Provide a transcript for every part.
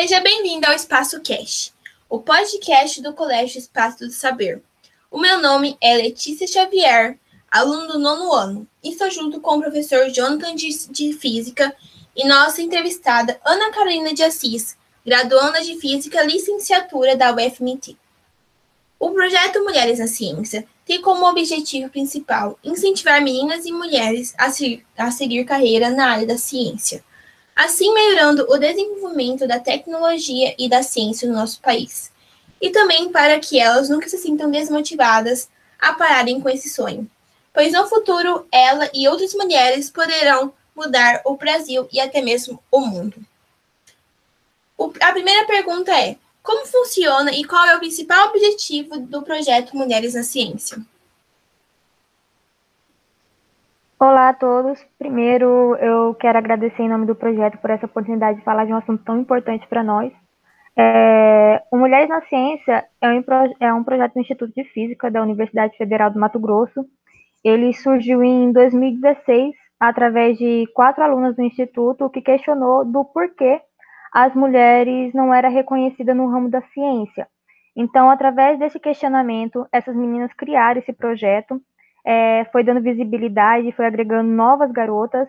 Seja bem-vindo ao Espaço Cash, o podcast do Colégio Espaço do Saber. O meu nome é Letícia Xavier, aluno do nono ano, e estou junto com o professor Jonathan de, de Física e nossa entrevistada Ana Carolina de Assis, graduanda de Física, licenciatura da UFMT. O projeto Mulheres na Ciência tem como objetivo principal incentivar meninas e mulheres a, se, a seguir carreira na área da ciência, assim melhorando o desenvolvimento da tecnologia e da ciência no nosso país, e também para que elas nunca se sintam desmotivadas a pararem com esse sonho, pois no futuro ela e outras mulheres poderão mudar o Brasil e até mesmo o mundo. O, a primeira pergunta é: como funciona e qual é o principal objetivo do projeto Mulheres na Ciência? Olá a todos. Primeiro, eu quero agradecer em nome do projeto por essa oportunidade de falar de um assunto tão importante para nós. É, o Mulheres na Ciência é um, é um projeto do Instituto de Física da Universidade Federal do Mato Grosso. Ele surgiu em 2016 através de quatro alunas do Instituto que questionou do porquê as mulheres não eram reconhecidas no ramo da ciência. Então, através desse questionamento, essas meninas criaram esse projeto, é, foi dando visibilidade, foi agregando novas garotas,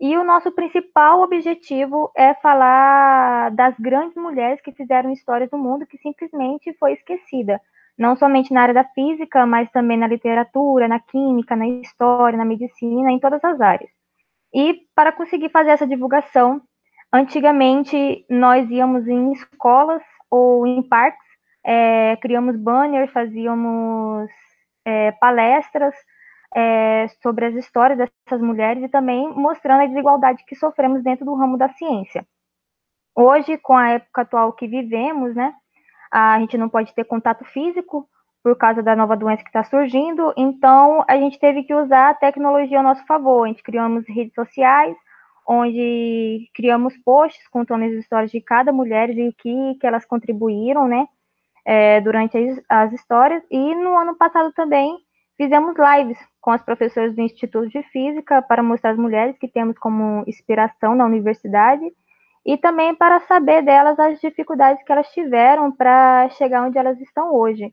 e o nosso principal objetivo é falar das grandes mulheres que fizeram histórias do mundo que simplesmente foi esquecida, não somente na área da física, mas também na literatura, na química, na história, na medicina, em todas as áreas. E para conseguir fazer essa divulgação, Antigamente, nós íamos em escolas ou em parques, é, criamos banners, fazíamos é, palestras é, sobre as histórias dessas mulheres e também mostrando a desigualdade que sofremos dentro do ramo da ciência. Hoje, com a época atual que vivemos, né, a gente não pode ter contato físico por causa da nova doença que está surgindo, então a gente teve que usar a tecnologia ao nosso favor. A gente criamos redes sociais, onde criamos posts contando as histórias de cada mulher e o que, que elas contribuíram, né, é, durante as, as, histórias. E no ano passado também fizemos lives com as professoras do Instituto de Física para mostrar as mulheres que temos como inspiração na universidade e também para saber delas as dificuldades que elas tiveram para chegar onde elas estão hoje.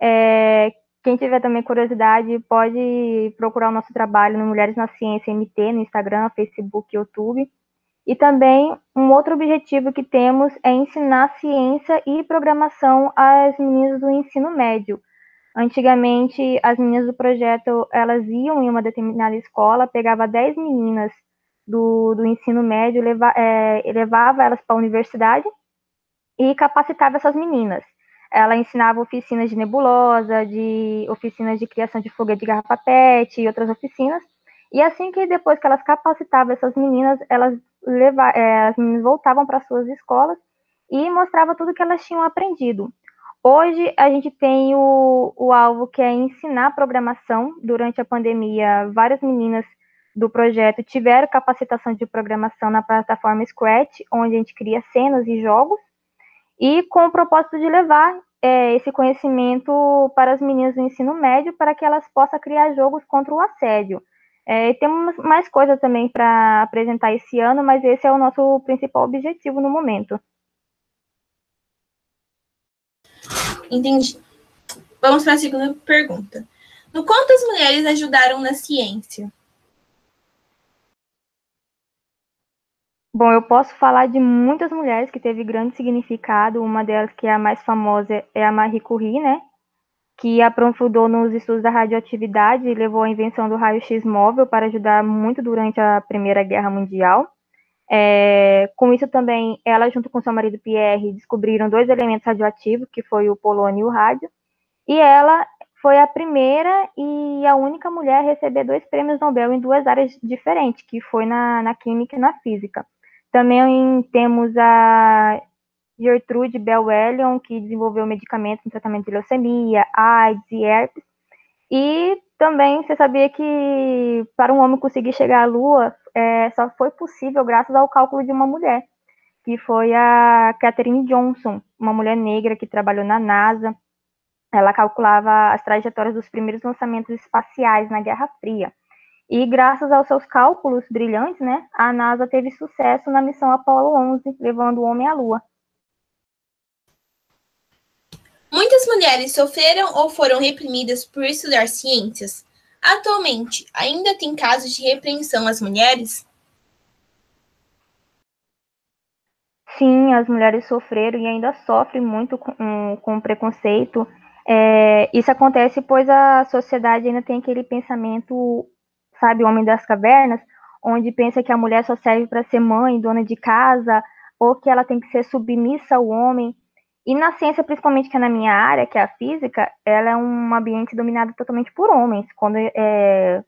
É, quem tiver também curiosidade, pode procurar o nosso trabalho no Mulheres na Ciência MT, no Instagram, Facebook, YouTube. E também um outro objetivo que temos é ensinar ciência e programação às meninas do ensino médio. Antigamente, as meninas do projeto, elas iam em uma determinada escola, pegava 10 meninas do, do ensino médio, leva, é, levava elas para a universidade e capacitava essas meninas. Ela ensinava oficinas de nebulosa, de oficinas de criação de foguete de garrafa PET e outras oficinas. E assim que depois que elas capacitavam essas meninas, elas leva, é, as meninas voltavam para suas escolas e mostrava tudo que elas tinham aprendido. Hoje a gente tem o, o alvo que é ensinar programação. Durante a pandemia, várias meninas do projeto tiveram capacitação de programação na plataforma Scratch, onde a gente cria cenas e jogos e com o propósito de levar é, esse conhecimento para as meninas do ensino médio para que elas possam criar jogos contra o assédio. É, temos mais coisas também para apresentar esse ano, mas esse é o nosso principal objetivo no momento. Entendi. Vamos para a segunda pergunta. No quanto as mulheres ajudaram na ciência? Bom, eu posso falar de muitas mulheres que teve grande significado. Uma delas, que é a mais famosa, é a Marie Curie, né? Que aprofundou nos estudos da radioatividade e levou à invenção do raio-x móvel para ajudar muito durante a Primeira Guerra Mundial. É, com isso também, ela junto com seu marido Pierre descobriram dois elementos radioativos, que foi o polônio e o rádio. E ela foi a primeira e a única mulher a receber dois prêmios Nobel em duas áreas diferentes, que foi na, na química e na física. Também temos a Gertrude Bell Wellion, que desenvolveu medicamentos no tratamento de leucemia, AIDS e herpes. E também você sabia que para um homem conseguir chegar à Lua é, só foi possível graças ao cálculo de uma mulher, que foi a Katherine Johnson, uma mulher negra que trabalhou na NASA. Ela calculava as trajetórias dos primeiros lançamentos espaciais na Guerra Fria. E graças aos seus cálculos brilhantes, né, a NASA teve sucesso na missão Apollo 11, levando o homem à Lua. Muitas mulheres sofreram ou foram reprimidas por estudar ciências. Atualmente, ainda tem casos de repreensão às mulheres? Sim, as mulheres sofreram e ainda sofrem muito com, com preconceito. É, isso acontece pois a sociedade ainda tem aquele pensamento, sabe, homem das cavernas, onde pensa que a mulher só serve para ser mãe, dona de casa, ou que ela tem que ser submissa ao homem. E na ciência, principalmente que é na minha área, que é a física, ela é um ambiente dominado totalmente por homens. Quando, é,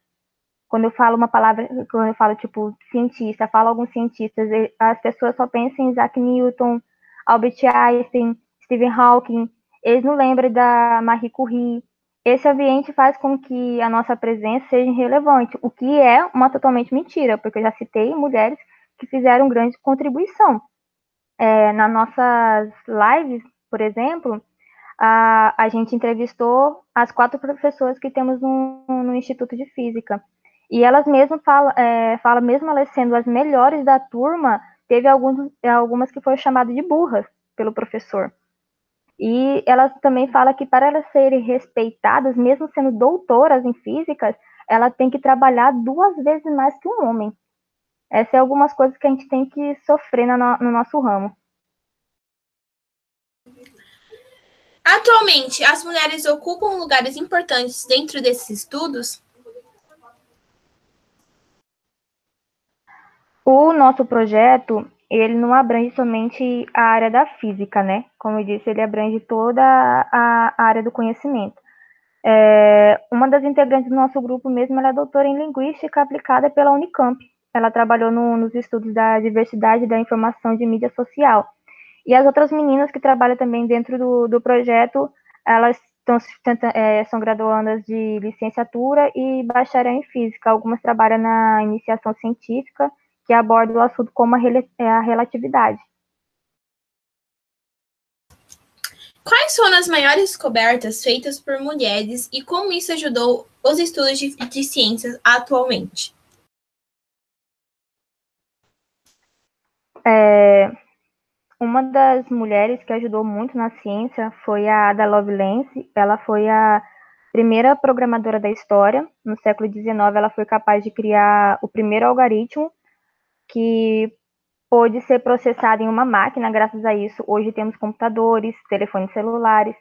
quando eu falo uma palavra, quando eu falo tipo cientista, falo alguns cientistas, as pessoas só pensam em Isaac Newton, Albert Einstein, Stephen Hawking, eles não lembram da Marie Curie. Esse ambiente faz com que a nossa presença seja irrelevante, o que é uma totalmente mentira, porque eu já citei mulheres que fizeram grande contribuição. É, nas nossas lives, por exemplo, a, a gente entrevistou as quatro professoras que temos no, no Instituto de Física. E elas mesmas falam, é, falam, mesmo elas sendo as melhores da turma, teve alguns, algumas que foram chamadas de burras pelo professor. E elas também falam que para elas serem respeitadas, mesmo sendo doutoras em físicas, ela tem que trabalhar duas vezes mais que um homem. Essas são algumas coisas que a gente tem que sofrer no, no nosso ramo. Atualmente, as mulheres ocupam lugares importantes dentro desses estudos? O nosso projeto, ele não abrange somente a área da física, né? Como eu disse, ele abrange toda a, área do conhecimento. É, uma das integrantes do nosso grupo mesmo, ela é doutora em Linguística aplicada pela Unicamp. Ela trabalhou no, nos estudos da diversidade da informação de mídia social. E as outras meninas que trabalham também dentro do, do projeto, elas estão, é, são graduandas de licenciatura e bacharel em física. Algumas trabalham na iniciação científica que aborda o assunto como a, é a relatividade. Quais foram as maiores descobertas feitas por mulheres e como isso ajudou os estudos de, de ciências atualmente? É, uma das mulheres que ajudou muito na ciência foi a Ada Lovelace. Ela foi a primeira programadora da história. No século XIX, ela foi capaz de criar o primeiro algoritmo que pôde ser processado em uma máquina, graças a isso, hoje temos computadores, telefones celulares,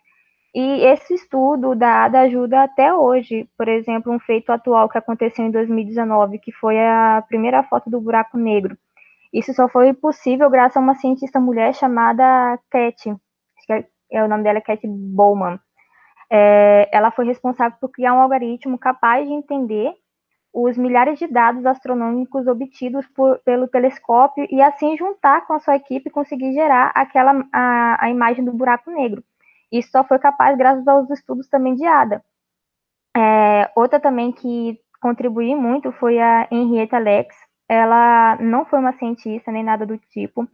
e esse estudo da ADA ajuda até hoje. Por exemplo, um feito atual que aconteceu em 2019, que foi a primeira foto do buraco negro. Isso só foi possível graças a uma cientista mulher chamada Cat, é, é, o nome dela é Cat Bowman. É, ela foi responsável por criar um algoritmo capaz de entender os milhares de dados astronômicos obtidos por, pelo telescópio e assim juntar com a sua equipe e conseguir gerar aquela a, a imagem do buraco negro. Isso só foi capaz graças aos estudos também de Ada. É, outra também que contribuiu muito foi a Henrietta Lex. Ela não foi uma cientista nem nada do tipo,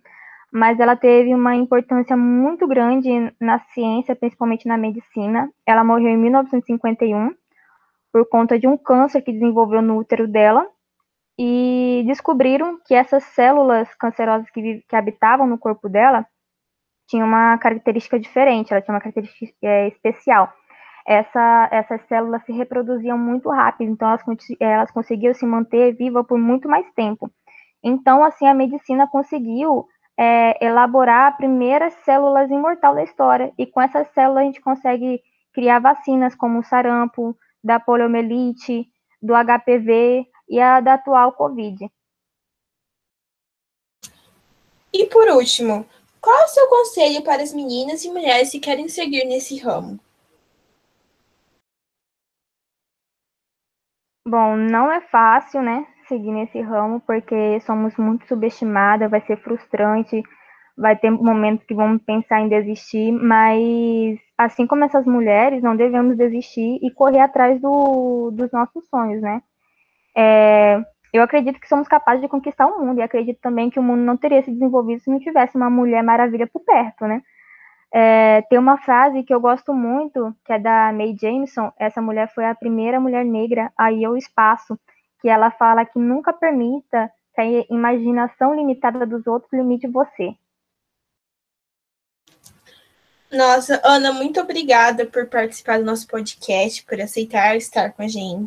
mas ela teve uma importância muito grande na ciência, principalmente na medicina. Ela morreu em 1951 por conta de um câncer que desenvolveu no útero dela e descobriram que essas células cancerosas que, que habitavam no corpo dela tinham uma característica diferente, ela tinha uma característica é, especial. Essa, essas células se reproduziam muito rápido, então elas, elas conseguiam se manter viva por muito mais tempo. Então, assim, a medicina conseguiu é, elaborar a primeira células imortal da história, e com essas células a gente consegue criar vacinas como o sarampo, da poliomielite, do HPV e a da atual Covid. E por último, qual é o seu conselho para as meninas e mulheres que querem seguir nesse ramo? Bom, não é fácil, né, seguir nesse ramo, porque somos muito subestimadas, vai ser frustrante, vai ter momentos que vamos pensar em desistir, mas assim como essas mulheres, não devemos desistir e correr atrás do, dos nossos sonhos, né? É, eu acredito que somos capazes de conquistar o mundo e acredito também que o mundo não teria se desenvolvido se não tivesse uma mulher maravilha por perto, né? É, tem uma frase que eu gosto muito, que é da Mae Jameson. Essa mulher foi a primeira mulher negra a ir ao espaço, que ela fala que nunca permita que a imaginação limitada dos outros limite você. Nossa, Ana, muito obrigada por participar do nosso podcast, por aceitar estar com a gente.